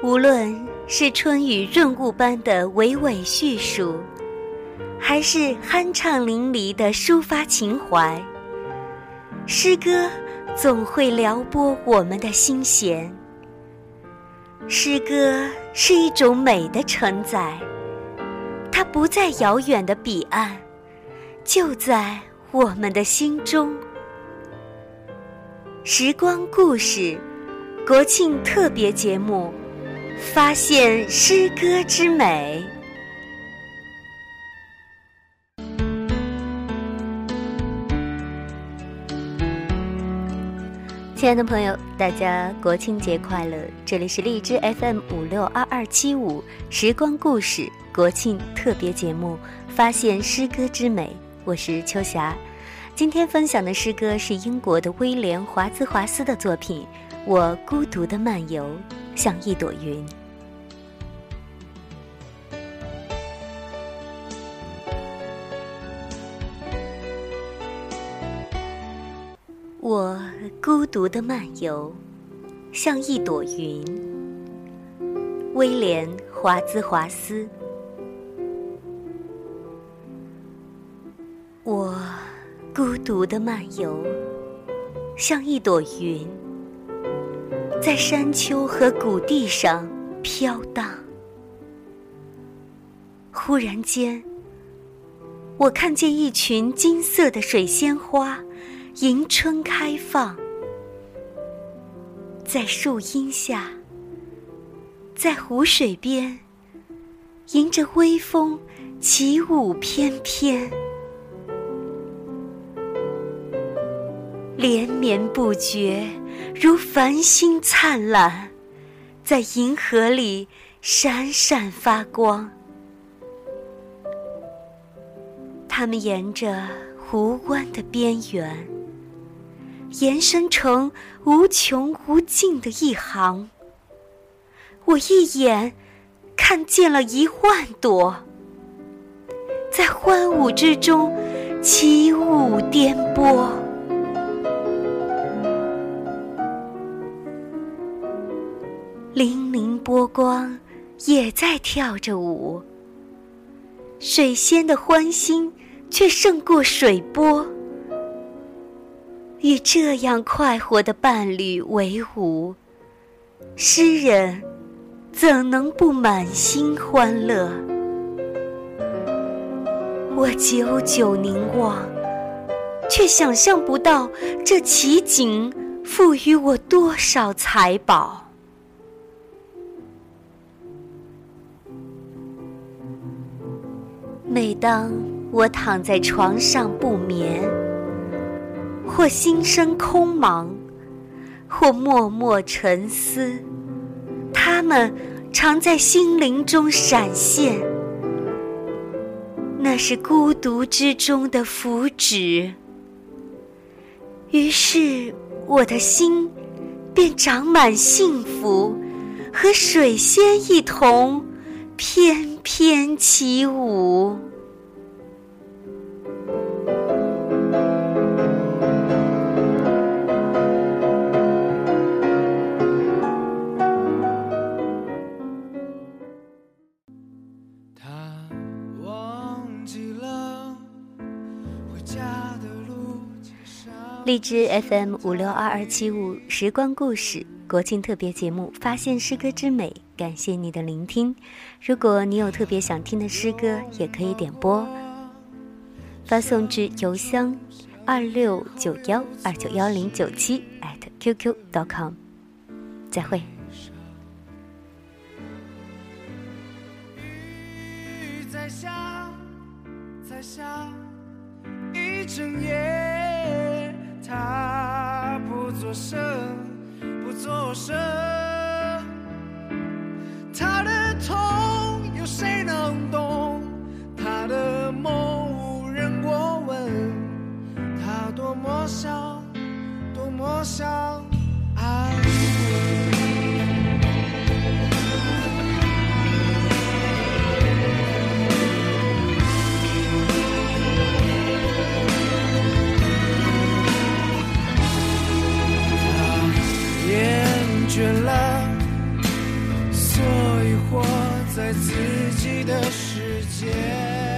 无论是春雨润物般的娓娓叙述，还是酣畅淋漓的抒发情怀，诗歌总会撩拨我们的心弦。诗歌是一种美的承载，它不在遥远的彼岸，就在我们的心中。时光故事，国庆特别节目，发现诗歌之美。亲爱的朋友，大家国庆节快乐！这里是荔枝 FM 五六二二七五时光故事国庆特别节目，发现诗歌之美。我是秋霞。今天分享的诗歌是英国的威廉·华兹华斯的作品《我孤独的漫游，像一朵云》。我孤独的漫游，像一朵云。威廉·华兹华斯。我。孤独的漫游，像一朵云，在山丘和谷地上飘荡。忽然间，我看见一群金色的水仙花，迎春开放，在树荫下，在湖水边，迎着微风起舞翩翩。连绵不绝，如繁星灿烂，在银河里闪闪发光。它们沿着湖湾的边缘，延伸成无穷无尽的一行。我一眼看见了一万朵，在欢舞之中起舞颠簸。粼粼波光也在跳着舞，水仙的欢心却胜过水波。与这样快活的伴侣为伍，诗人怎能不满心欢乐？我久久凝望，却想象不到这奇景赋予我多少财宝。每当我躺在床上不眠，或心生空茫，或默默沉思，他们常在心灵中闪现。那是孤独之中的福祉。于是我的心便长满幸福，和水仙一同翩翩起舞。荔枝 FM 五六二二七五时光故事国庆特别节目，发现诗歌之美，感谢你的聆听。如果你有特别想听的诗歌，也可以点播，发送至邮箱二六九幺二九幺零九七 @QQ.com。再会。在下，在下一整夜。他不作声，不作声。想多么想，多么想。倦了，所以活在自己的世界。